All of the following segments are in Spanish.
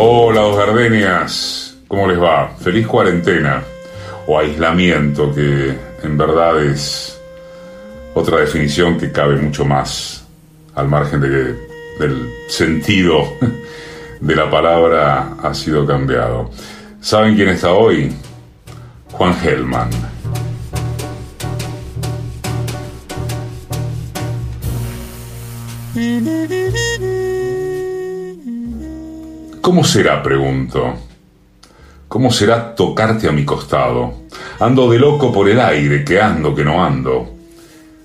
Hola, dos gardenias. ¿Cómo les va? Feliz cuarentena o aislamiento, que en verdad es otra definición que cabe mucho más al margen de que del sentido de la palabra ha sido cambiado. ¿Saben quién está hoy? Juan Gelman. ¿Cómo será, pregunto? ¿Cómo será tocarte a mi costado? Ando de loco por el aire, que ando, que no ando.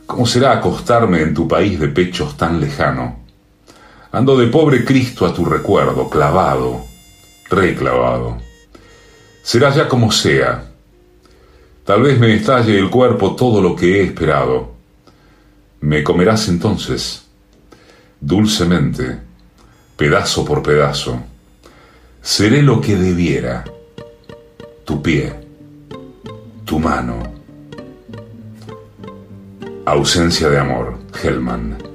¿Cómo será acostarme en tu país de pechos tan lejano? Ando de pobre Cristo a tu recuerdo, clavado, reclavado. Será ya como sea. Tal vez me estalle el cuerpo todo lo que he esperado. Me comerás entonces, dulcemente, pedazo por pedazo Seré lo que debiera, tu pie, tu mano. Ausencia de amor, Hellman.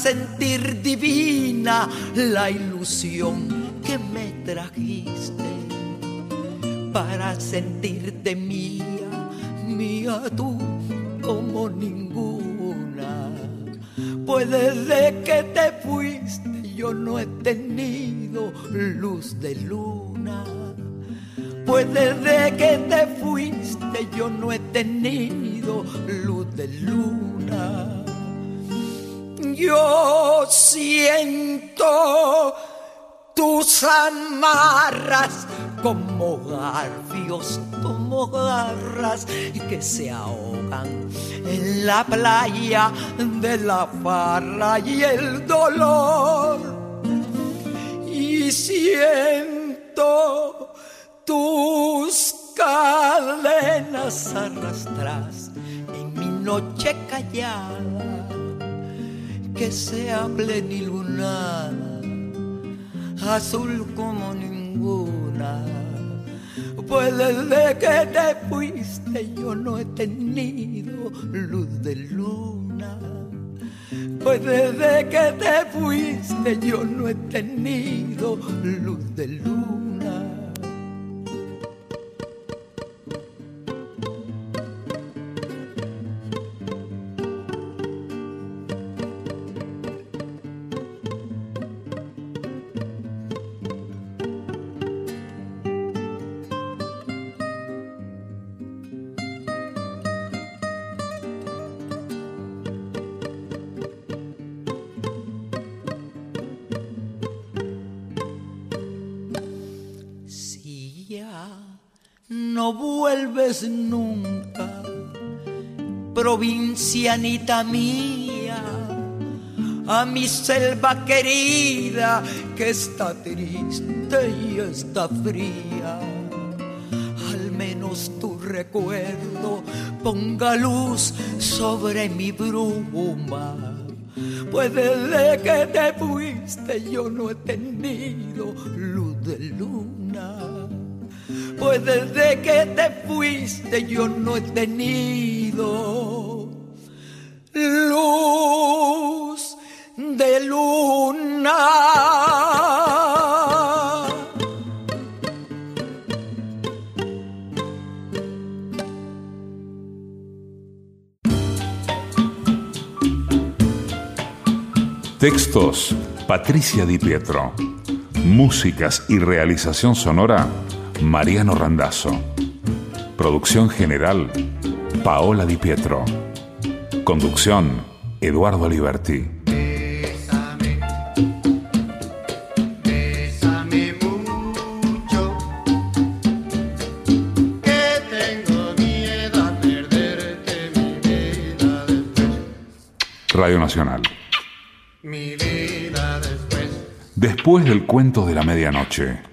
Sentir divina la ilusión que me trajiste para sentirte mía, mía tú como ninguna. Pues desde que te fuiste yo no he tenido luz de luna. Pues desde que te fuiste yo no he tenido luz de luna yo siento tus amarras como garfios, como garras que se ahogan en la playa de la farra y el dolor. Y siento tus cadenas arrastras en mi noche callada que sea plenilunada, azul como ninguna. Pues desde que te fuiste yo no he tenido luz de luna. Pues desde que te fuiste yo no he tenido luz de luna. Nunca, provincianita mía, a mi selva querida que está triste y está fría. Al menos tu recuerdo ponga luz sobre mi bruma. Pues desde que te fuiste yo no he tenido luz de luna pues desde que te fuiste yo no he tenido luz de luna. Textos Patricia Di Pietro. Músicas y realización sonora Mariano Randazzo. Producción general, Paola Di Pietro. Conducción, Eduardo Liberti. mucho, que tengo miedo a perderte mi vida Radio Nacional. Mi vida después del cuento de la medianoche.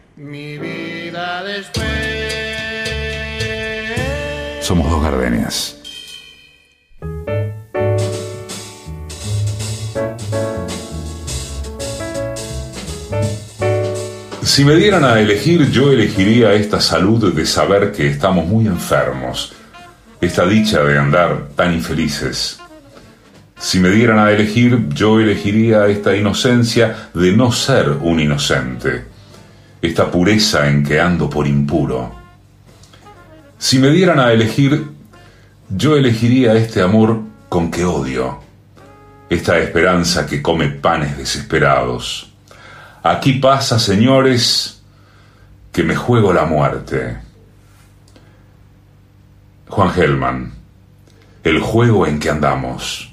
Después. Somos dos gardenias. Si me dieran a elegir, yo elegiría esta salud de saber que estamos muy enfermos, esta dicha de andar tan infelices. Si me dieran a elegir, yo elegiría esta inocencia de no ser un inocente, esta pureza en que ando por impuro. Si me dieran a elegir, yo elegiría este amor con que odio, esta esperanza que come panes desesperados Aquí pasa, señores, que me juego la muerte. Juan Gelman, el juego en que andamos.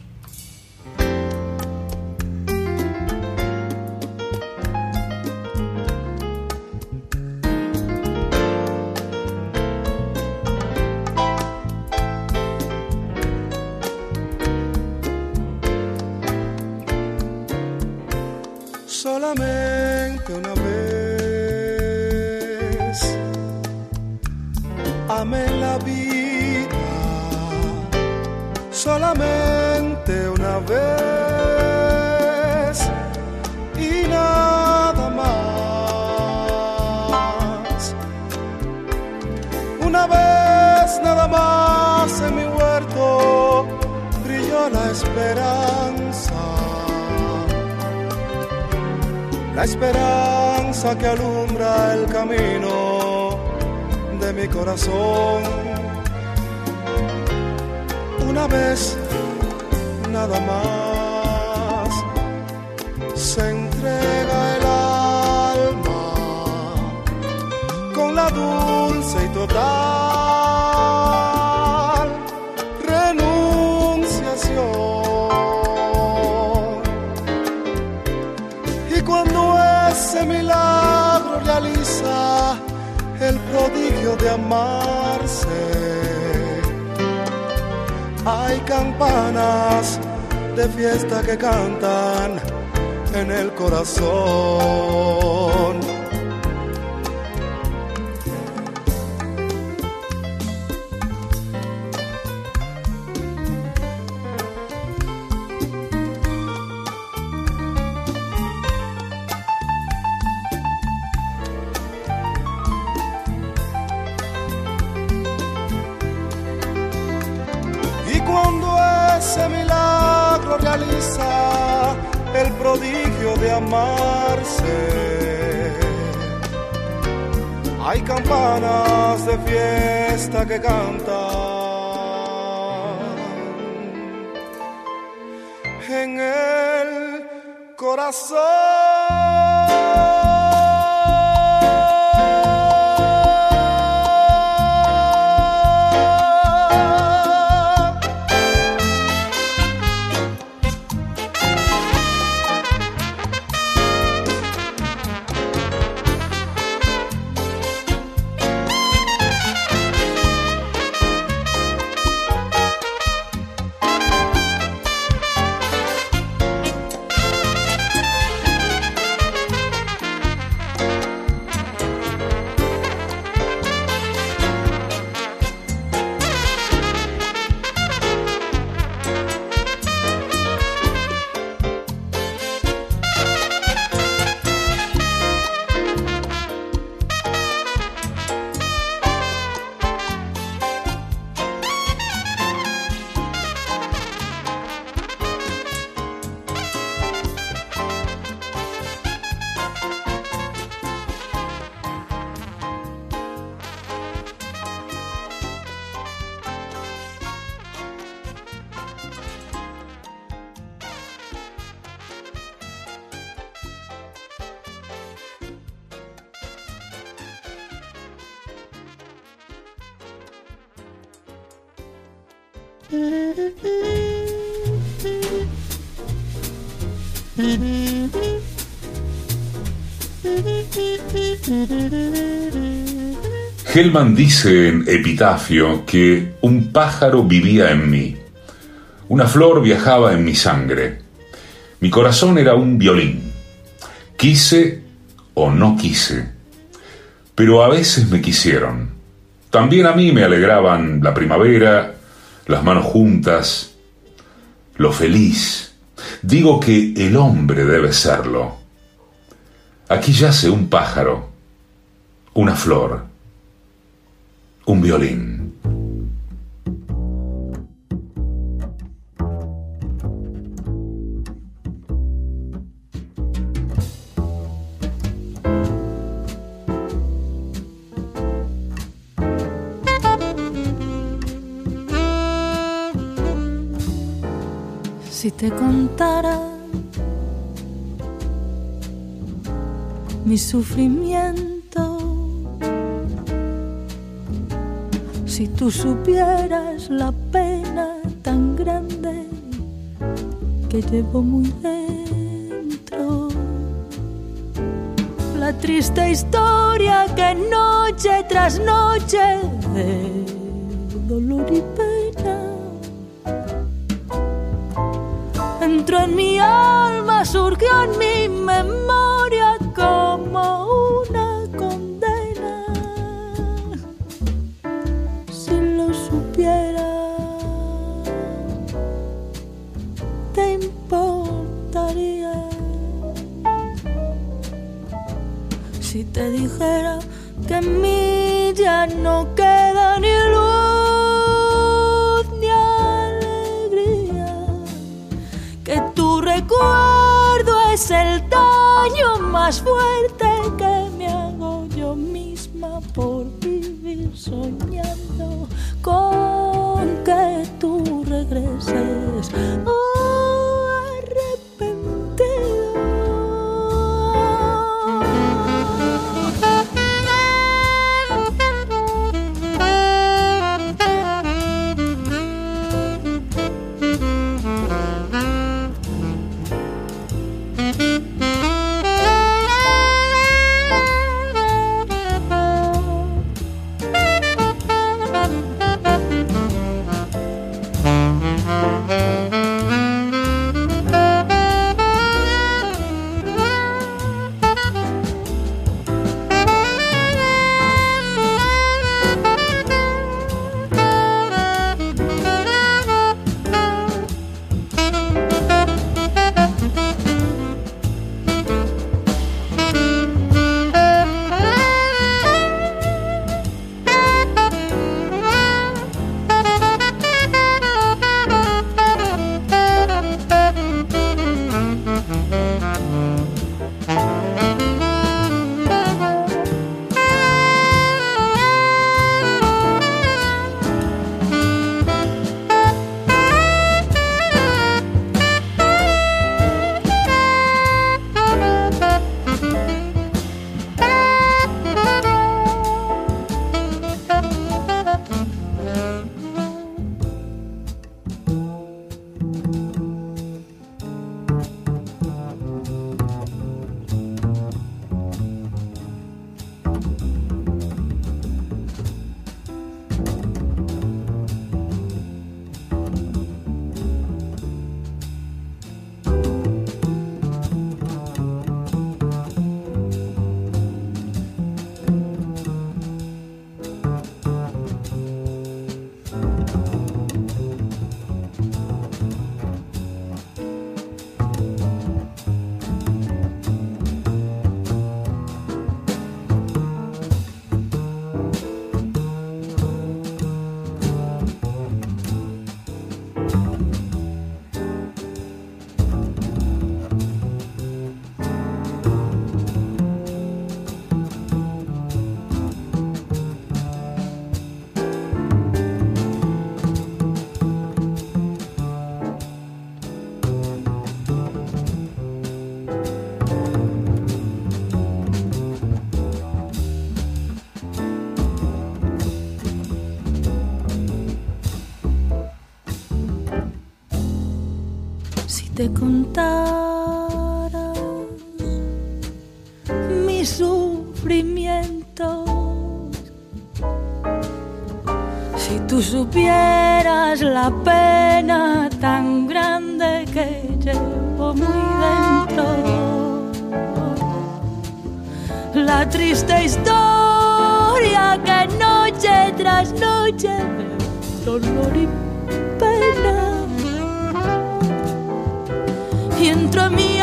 la esperanza que alumbra el camino de mi corazón. Una vez nada más se entrega el alma con la duda amarse. Hay campanas de fiesta que cantan en el corazón. Hay campanas de fiesta que cantan en el corazón. Hellman dice en Epitafio que un pájaro vivía en mí, una flor viajaba en mi sangre, mi corazón era un violín, Quise o no quise, pero a veces me quisieron. También a mí me alegraban la primavera, las manos juntas, lo feliz. Digo que el hombre debe serlo. Aquí yace un pájaro, una flor, un violín. Si te contara mi sufrimiento, si tú supieras la pena tan grande que llevo muy dentro, la triste historia que noche tras noche de dolor y pena entró en mi alma, surgió en mi memoria en mí ya no queda ni luz ni alegría que tu recuerdo es el daño más fuerte que me hago yo misma por vivir soñando con que tú regreses. Te contara mis sufrimientos. Si tú supieras la pena tan grande que llevo muy dentro. la triste historia que noche tras noche de dolor y entre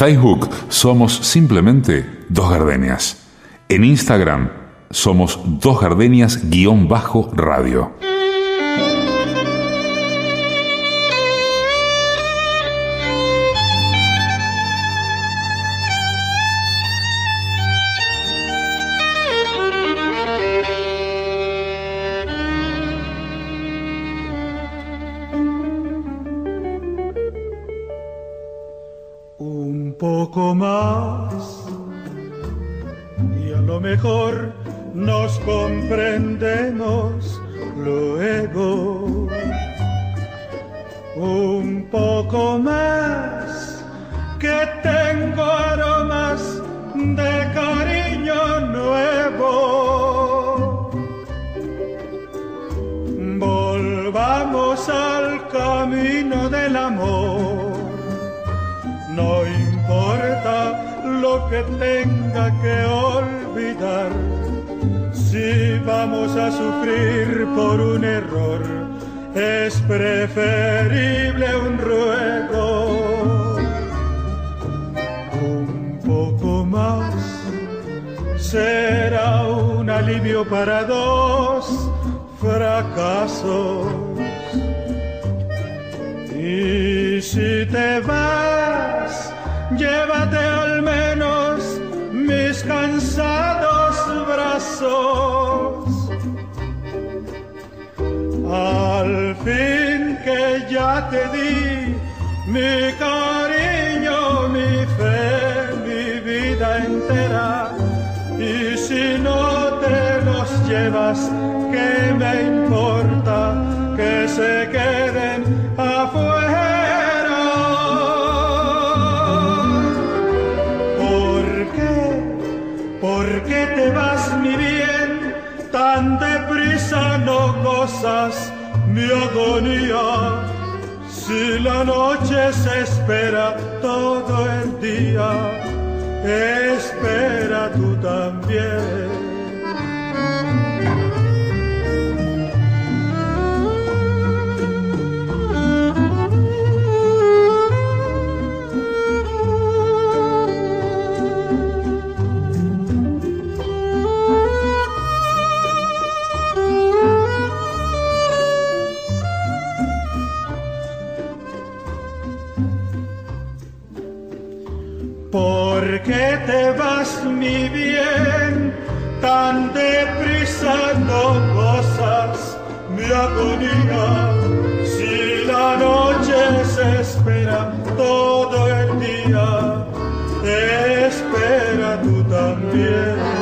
Facebook somos simplemente Dos Gardenias. En Instagram somos Dos Gardenias-radio. Poco más y a lo mejor nos comprendemos luego. Que tenga que olvidar, si vamos a sufrir por un error, es preferible un ruego. Un poco más será un alivio para dos fracasos. Y si te vas, llévate al mi cariño, mi fe, mi vida entera. Y si no te los llevas, ¿qué me importa que se queden afuera? ¿Por qué? ¿Por qué te vas mi bien? Tan deprisa no gozas mi agonía. Si la noche se espera todo el día, espera tú también. Tan deprisa no gozas mi agonía. Si la noche se espera todo el día, espera tú también.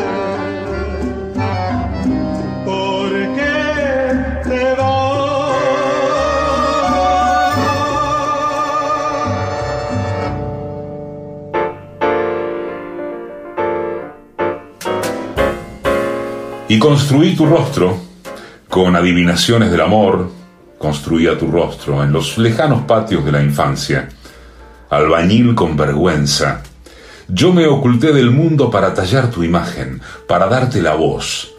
Y construí tu rostro con adivinaciones del amor, construía tu rostro en los lejanos patios de la infancia. Albañil con vergüenza, yo me oculté del mundo para tallar tu imagen, para darte la voz,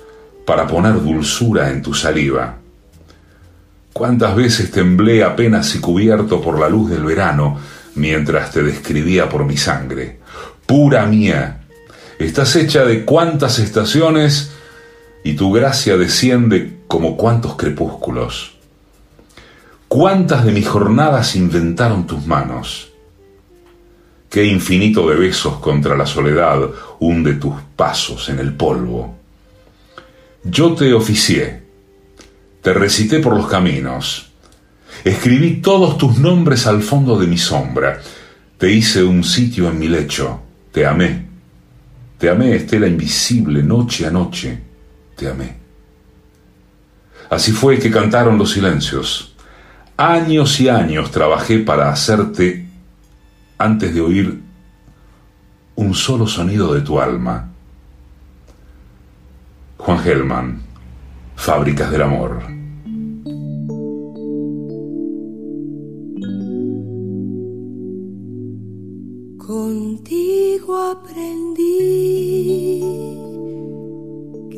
para poner dulzura en tu saliva. Cuántas veces temblé apenas y cubierto por la luz del verano mientras te describía por mi sangre. Pura mía, estás hecha de cuántas estaciones y tu gracia desciende como cuántos crepúsculos. ¿Cuántas de mis jornadas inventaron tus manos? Qué infinito de besos contra la soledad hunde tus pasos en el polvo. Yo te oficié, te recité por los caminos, escribí todos tus nombres al fondo de mi sombra, te hice un sitio en mi lecho, te amé, te amé, Estela invisible, noche a noche te amé. Así fue que cantaron los silencios. Años y años trabajé para hacerte antes de oír un solo sonido de tu alma. Juan Gelman, Fábricas del Amor. Contigo aprendí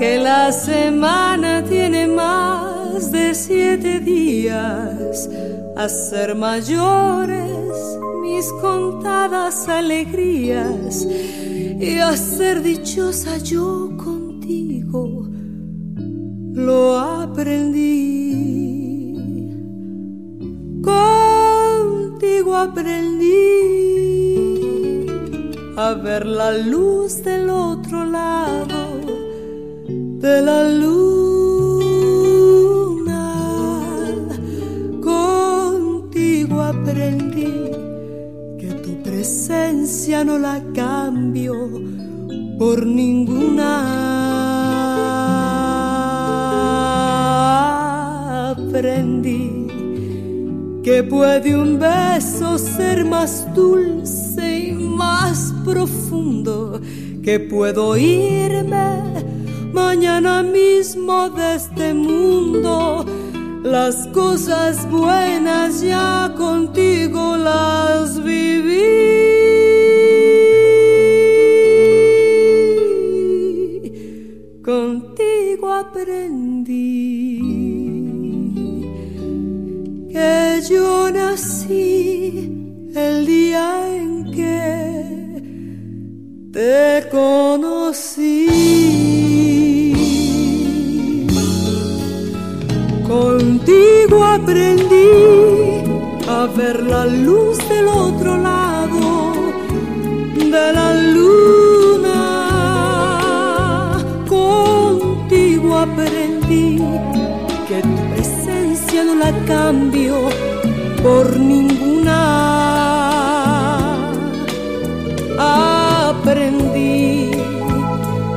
que la semana tiene más de siete días. A ser mayores mis contadas alegrías y a ser dichosa yo contigo lo aprendí. Contigo aprendí a ver la luz del otro lado de la luz aprendí que tu presencia no la cambio por ninguna. Aprendí que puede un beso ser más dulce y más profundo, que puedo irme mañana mismo de este mundo las cosas buenas ya contigo las viví. Contigo aprendí que yo nací el día en te conocí. Contigo aprendí a ver la luz del otro lado de la luna. Contigo aprendí que tu presencia no la cambio por ninguna.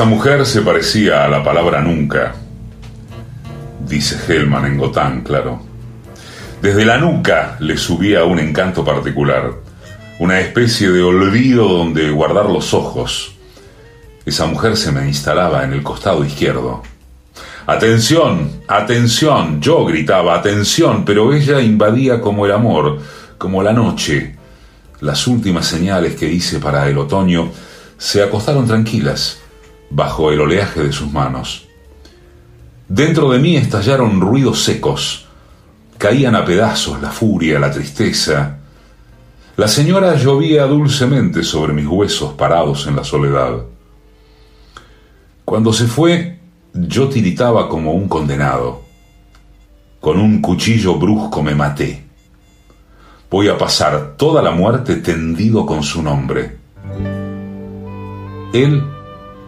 Esa mujer se parecía a la palabra nunca, dice Hellman en Gotán, claro. Desde la nuca le subía un encanto particular, una especie de olvido donde guardar los ojos. esa mujer se me instalaba en el costado izquierdo. Atención, atención, yo gritaba, atención, pero ella invadía como el amor, como la noche. Las últimas señales que hice para el otoño se acostaron tranquilas bajo el oleaje de sus manos. Dentro de mí estallaron ruidos secos, caían a pedazos la furia, la tristeza. La señora llovía dulcemente sobre mis huesos parados en la soledad. Cuando se fue, yo tiritaba como un condenado. Con un cuchillo brusco me maté. Voy a pasar toda la muerte tendido con su nombre. Él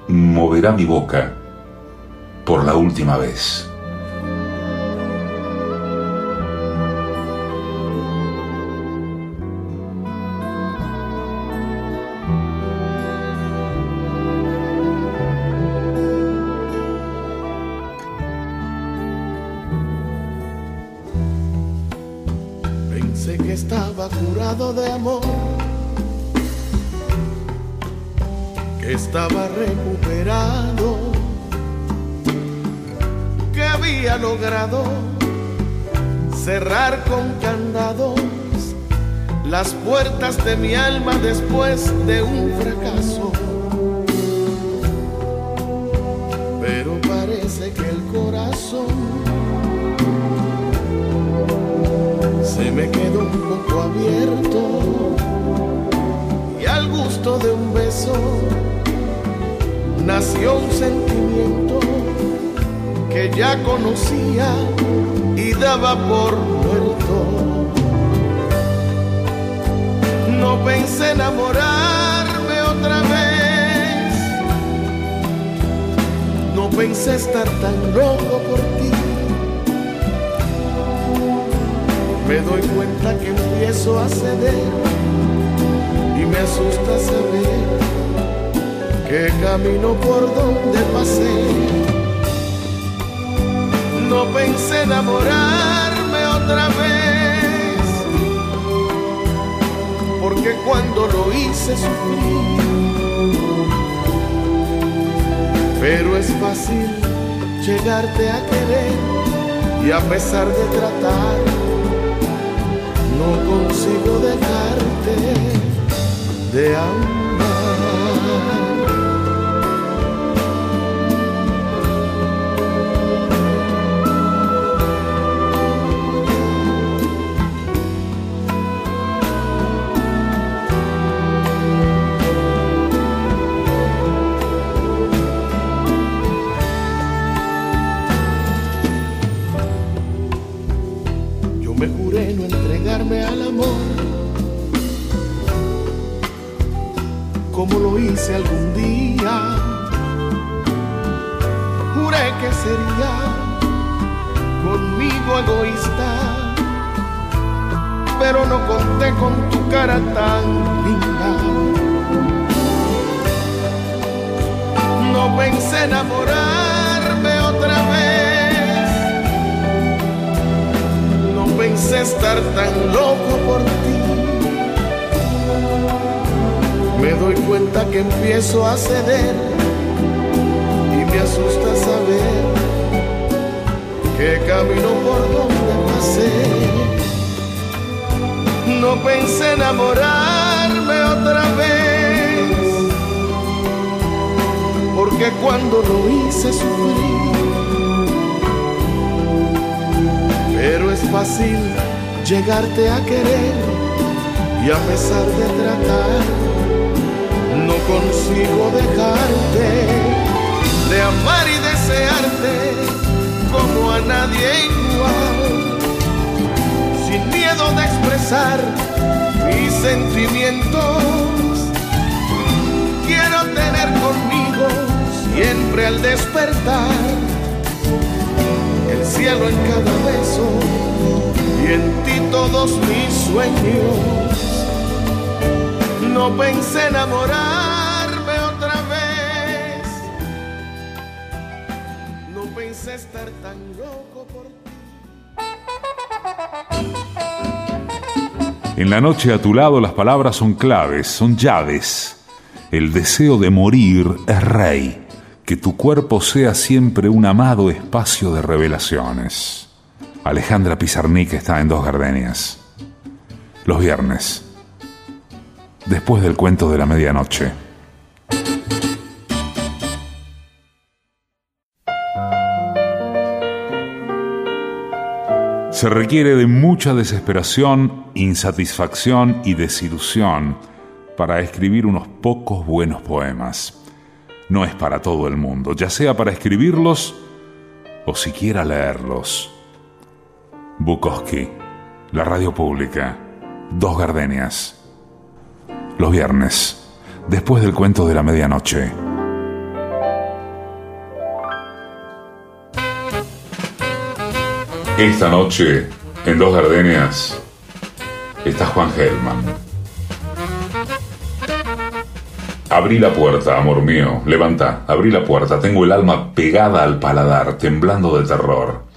moverá mi boca por la última vez. Pensé enamorarme otra vez, porque cuando lo hice sufrí. Pero es fácil llegarte a querer y a pesar de tratar no consigo dejarte de amar. Entregarme al amor como lo hice algún día. Juré que sería conmigo egoísta, pero no conté con tu cara tan linda. No pensé enamorarme pensé estar tan loco por ti. Me doy cuenta que empiezo a ceder y me asusta saber que camino por donde pasé. No pensé enamorarme otra vez, porque cuando lo hice sufrí. Fácil llegarte a querer y a pesar de tratar, no consigo dejarte de amar y desearte como a nadie igual, sin miedo de expresar mis sentimientos. Quiero tener conmigo siempre al despertar el cielo en cada beso en ti todos mis sueños. No pensé enamorarme otra vez, no pensé estar tan loco por ti. En la noche a tu lado las palabras son claves, son llaves. El deseo de morir es rey, que tu cuerpo sea siempre un amado espacio de revelaciones. Alejandra Pizarnik está en Dos Gardenias. Los viernes, después del cuento de la medianoche. Se requiere de mucha desesperación, insatisfacción y desilusión para escribir unos pocos buenos poemas. No es para todo el mundo, ya sea para escribirlos o siquiera leerlos. Bukowski, la radio pública, Dos Gardenias. Los viernes, después del cuento de la medianoche. Esta noche, en Dos Gardenias, está Juan Gelman. Abrí la puerta, amor mío. Levanta, abrí la puerta. Tengo el alma pegada al paladar, temblando de terror.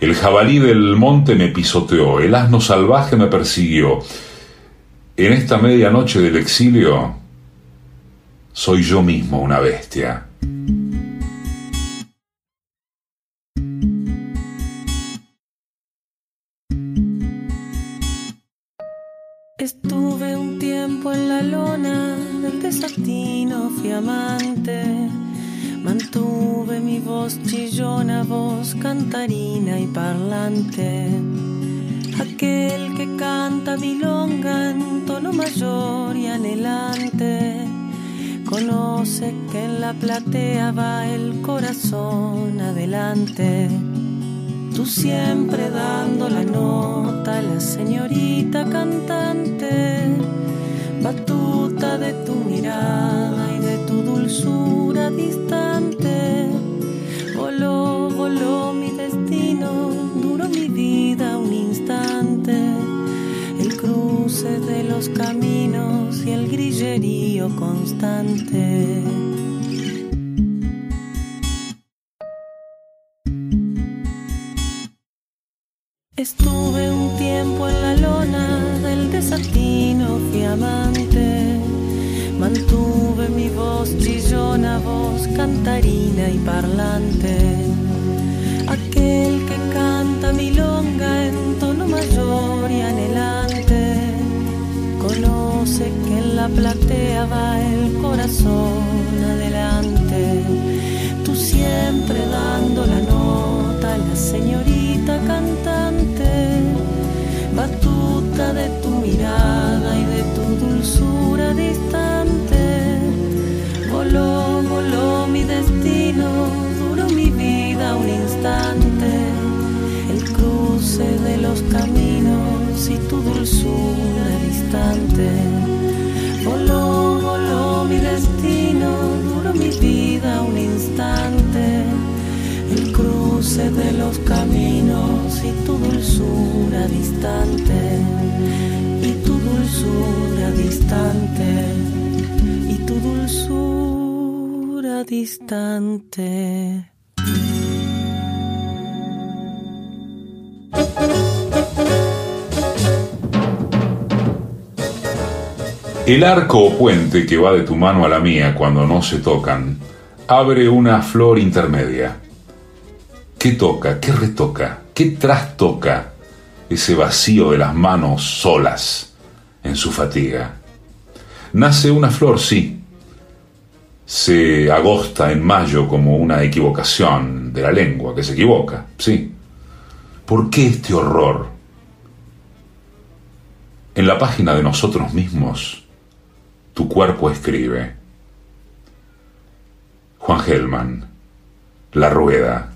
El jabalí del monte me pisoteó, el asno salvaje me persiguió. En esta medianoche del exilio, soy yo mismo una bestia. Que en la platea va el corazón adelante. Tú siempre dando la nota, la señorita cantante, batuta de tu mirada y de tu dulzura distante. Voló, voló mi destino, duró mi vida un instante. El cruce de los caminos y el grillerío constante. Cantarina y parlante. Aquel que canta milonga en tono mayor y anhelante. Conoce que en la platea va el corazón adelante. Tú siempre dando la nota, la señorita de los caminos y tu dulzura distante. Y tu dulzura distante. Y tu dulzura distante. El arco o puente que va de tu mano a la mía cuando no se tocan abre una flor intermedia. ¿Qué toca? ¿Qué retoca? ¿Qué trastoca ese vacío de las manos solas en su fatiga? Nace una flor, sí. Se agosta en mayo como una equivocación de la lengua que se equivoca, sí. ¿Por qué este horror? En la página de nosotros mismos, tu cuerpo escribe. Juan Gelman, La Rueda.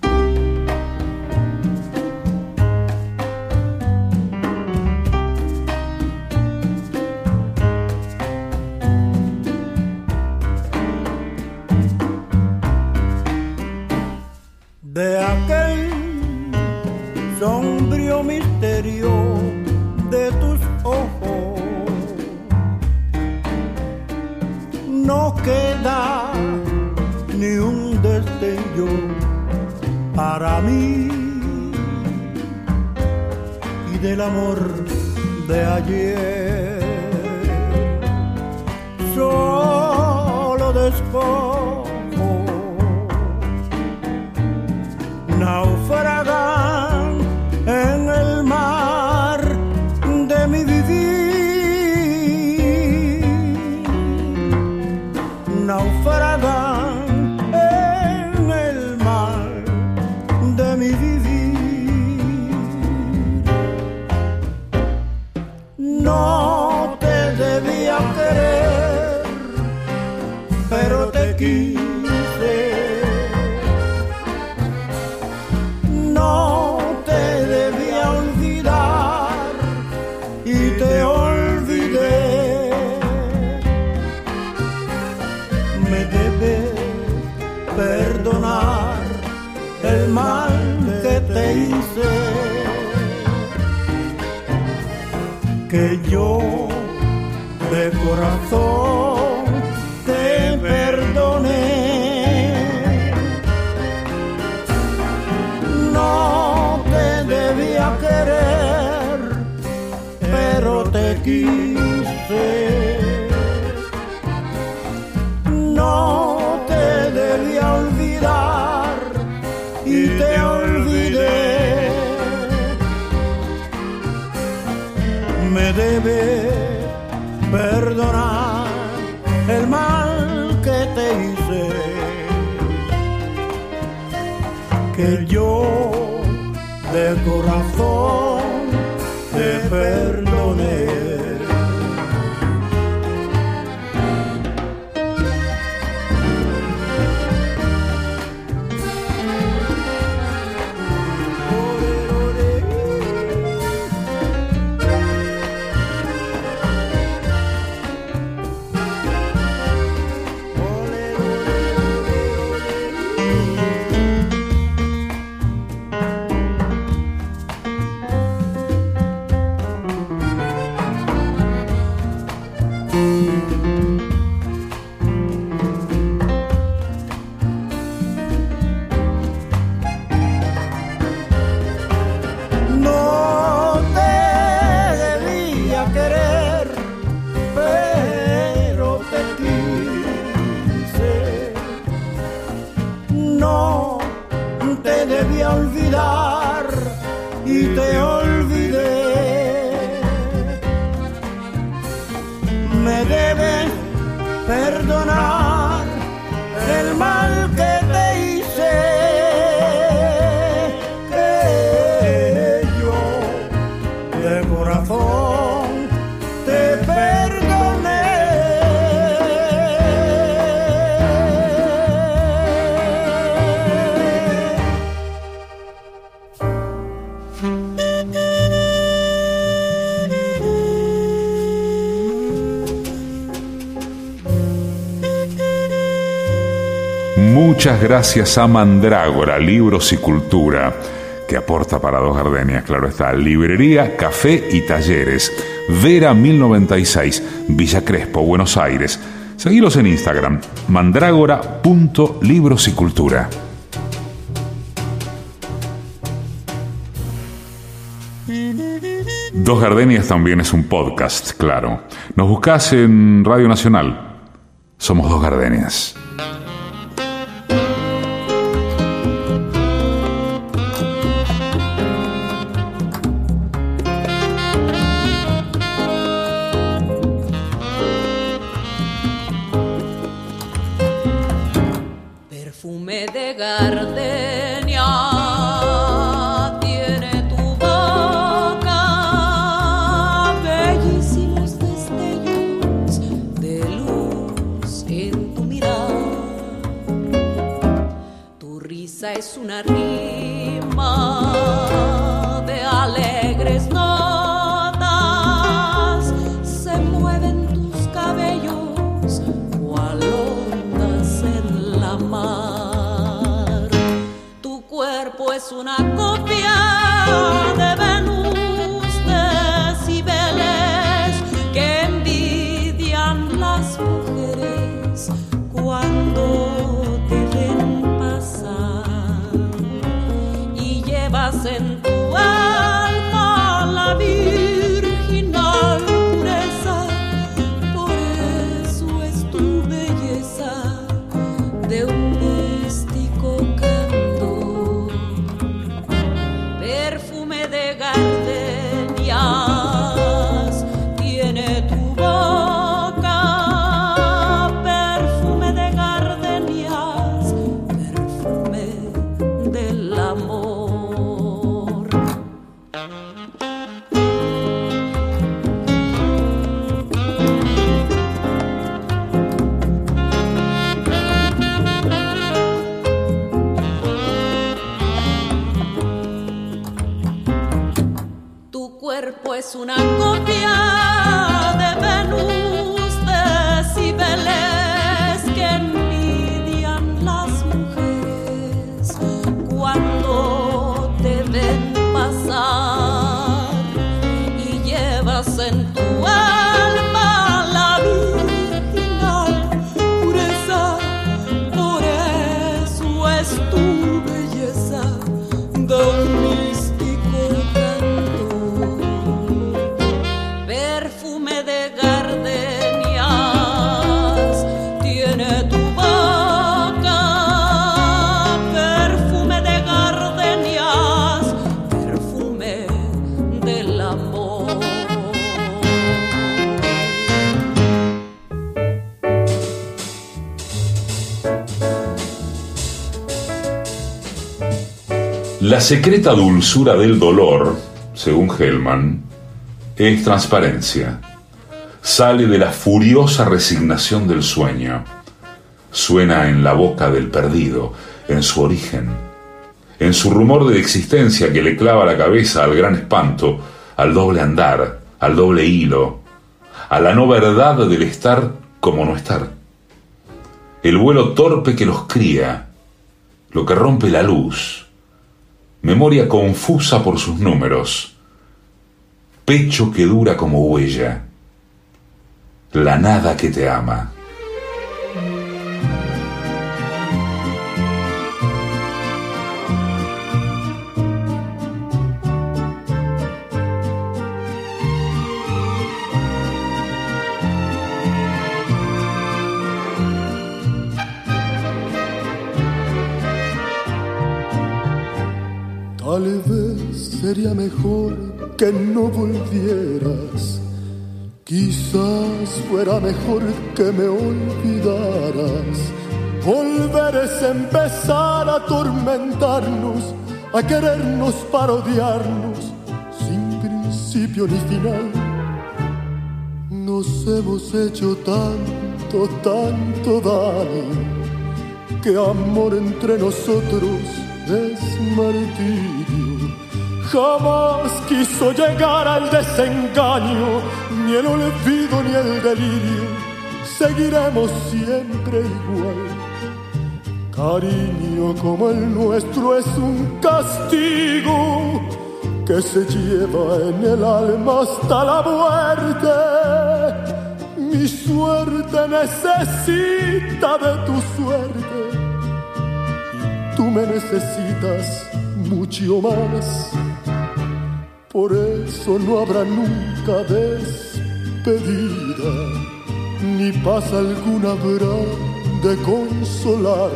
De corazón Me debes perdonar el mal que Muchas gracias a Mandrágora, Libros y Cultura, que aporta para dos gardenias, claro está, librería, café y talleres. Vera 1096, Villa Crespo, Buenos Aires. Seguilos en Instagram, mandrágora.libros y cultura. Dos Gardenias también es un podcast, claro. Nos buscás en Radio Nacional. Somos Dos Gardenias. Alegres notas, se mueven tus cabellos cual ondas en la mar. Tu cuerpo es una copia una cosa. La secreta dulzura del dolor, según Hellman, es transparencia. Sale de la furiosa resignación del sueño. Suena en la boca del perdido, en su origen, en su rumor de existencia que le clava la cabeza al gran espanto, al doble andar, al doble hilo, a la no verdad del estar como no estar. El vuelo torpe que los cría, lo que rompe la luz, memoria confusa por sus números, pecho que dura como huella, la nada que te ama. Sería mejor que no volvieras. Quizás fuera mejor que me olvidaras. Volver es empezar a atormentarnos, a querernos para odiarnos, sin principio ni final. Nos hemos hecho tanto, tanto daño, que amor entre nosotros es martirio Jamás quiso llegar al desengaño, ni el olvido ni el delirio. Seguiremos siempre igual. Cariño como el nuestro es un castigo que se lleva en el alma hasta la muerte. Mi suerte necesita de tu suerte tú me necesitas mucho más. Por eso no habrá nunca despedida, ni paz alguna habrá de consolarnos.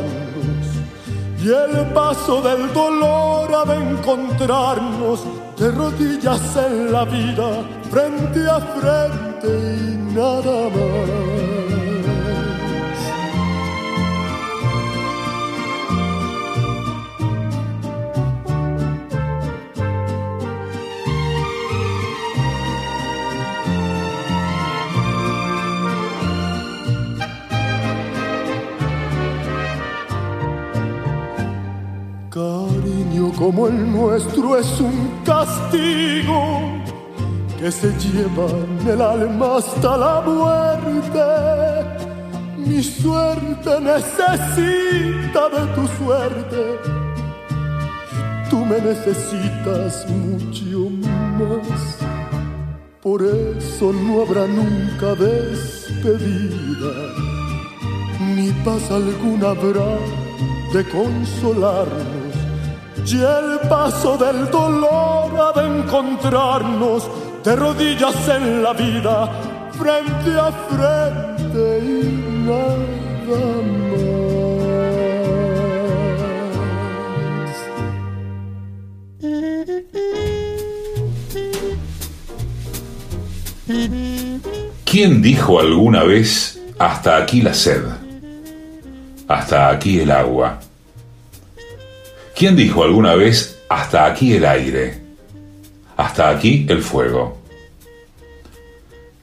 Y el paso del dolor ha de encontrarnos de rodillas en la vida, frente a frente y nada más. Como el nuestro es un castigo que se lleva en el alma hasta la muerte. Mi suerte necesita de tu suerte tú me necesitas mucho más. Por eso no habrá nunca despedida, ni paz alguna habrá de consolarnos y el paso del dolor ha de encontrarnos de rodillas en la vida, frente a frente y nada más. ¿Quién dijo alguna vez hasta aquí la sed? Hasta aquí el agua ¿Quién dijo alguna vez hasta aquí el aire? hasta aquí el fuego.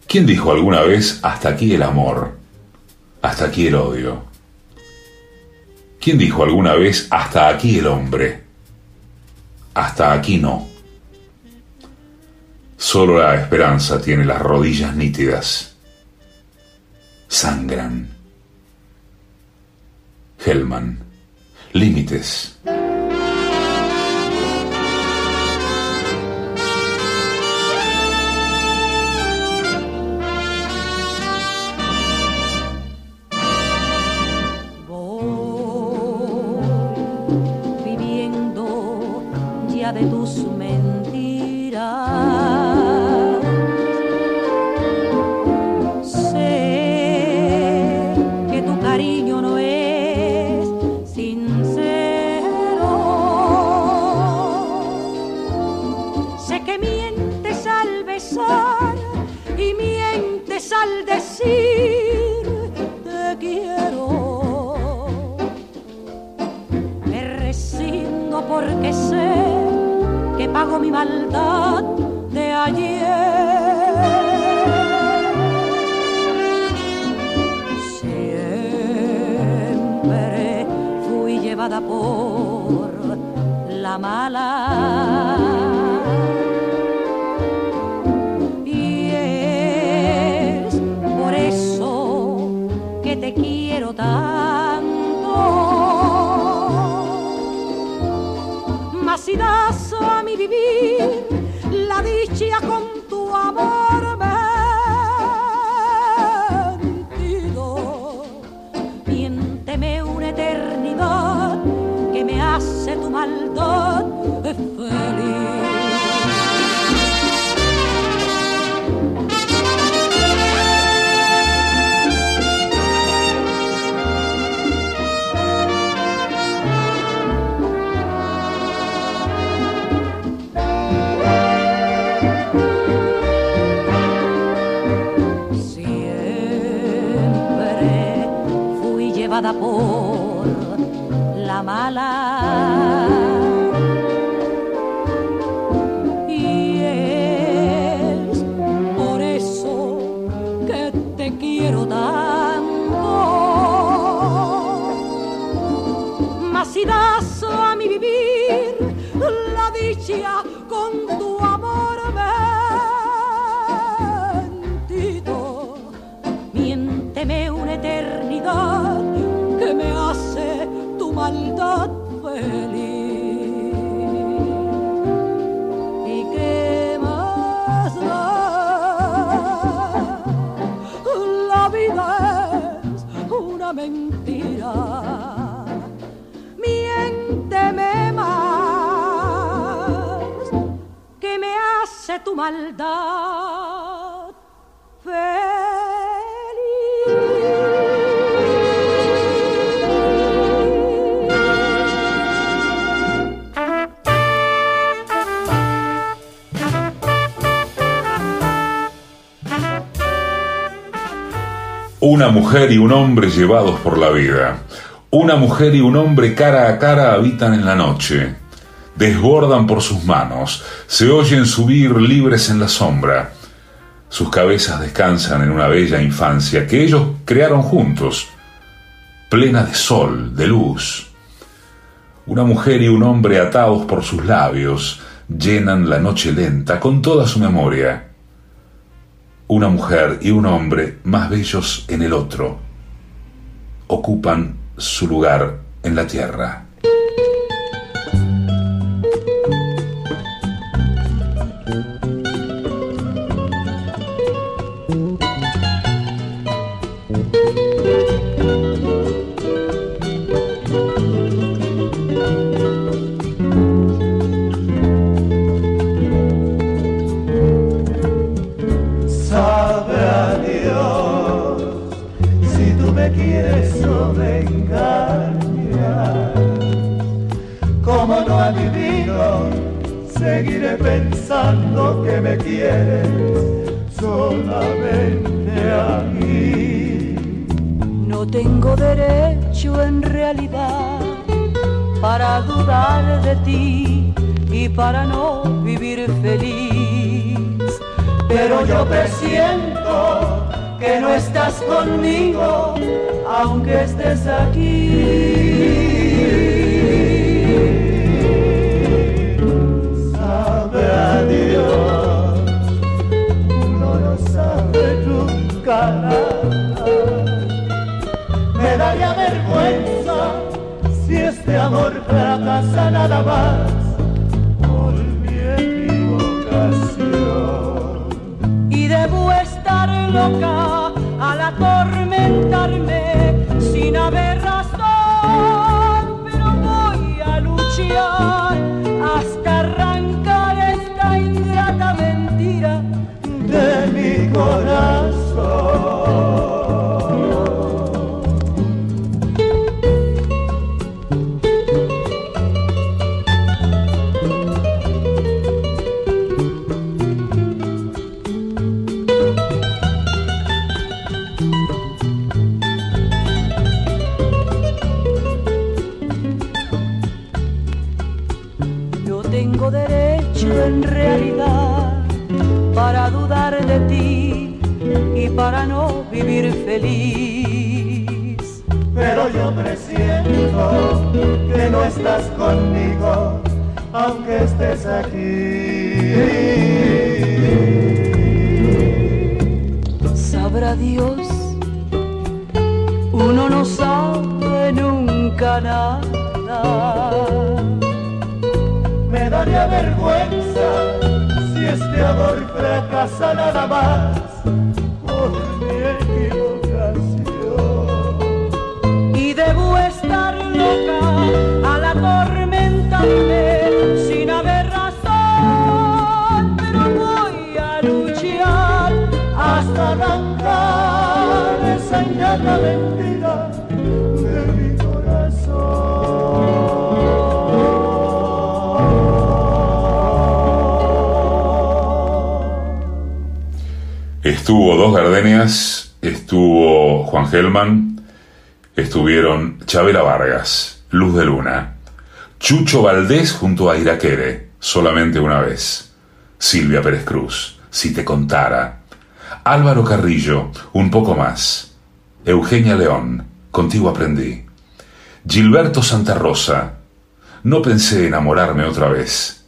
¿Quién dijo alguna vez hasta aquí el amor? Hasta aquí el odio. ¿Quién dijo alguna vez hasta aquí el hombre? Hasta aquí no. Solo la esperanza tiene las rodillas nítidas. Sangran. Hellman. Límites. si dassero a mi vivir la dicha Una mujer y un hombre llevados por la vida. Una mujer y un hombre cara a cara habitan en la noche. Desbordan por sus manos, se oyen subir libres en la sombra. Sus cabezas descansan en una bella infancia que ellos crearon juntos, plena de sol, de luz. Una mujer y un hombre atados por sus labios llenan la noche lenta con toda su memoria una mujer y un hombre más bellos en el otro ocupan su lugar en la tierra. Estuvieron Chabela Vargas, Luz de Luna, Chucho Valdés junto a Iraquere, solamente una vez, Silvia Pérez Cruz, Si te contara, Álvaro Carrillo, un poco más, Eugenia León, Contigo aprendí, Gilberto Santa Rosa, No pensé enamorarme otra vez,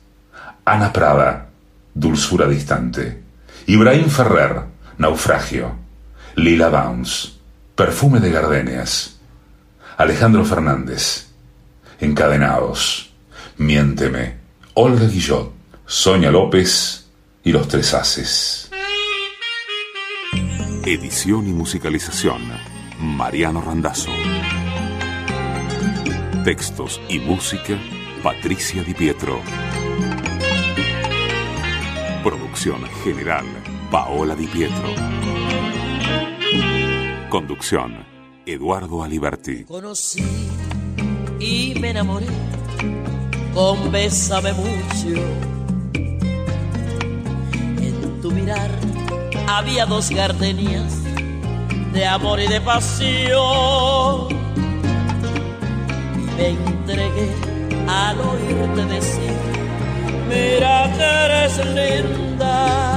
Ana Prada, Dulzura distante, Ibrahim Ferrer, Naufragio, Lila Downs, Perfume de Gardenias, Alejandro Fernández, Encadenados, Miénteme, Olga Guillot, Sonia López y Los Tres Haces. Edición y musicalización, Mariano Randazzo. Textos y música, Patricia Di Pietro. Producción general, Paola Di Pietro. Conducción, Eduardo Aliberti. Conocí y me enamoré con Bésame mucho. En tu mirar había dos gardenias de amor y de pasión. Y me entregué al oírte decir, mira que eres linda.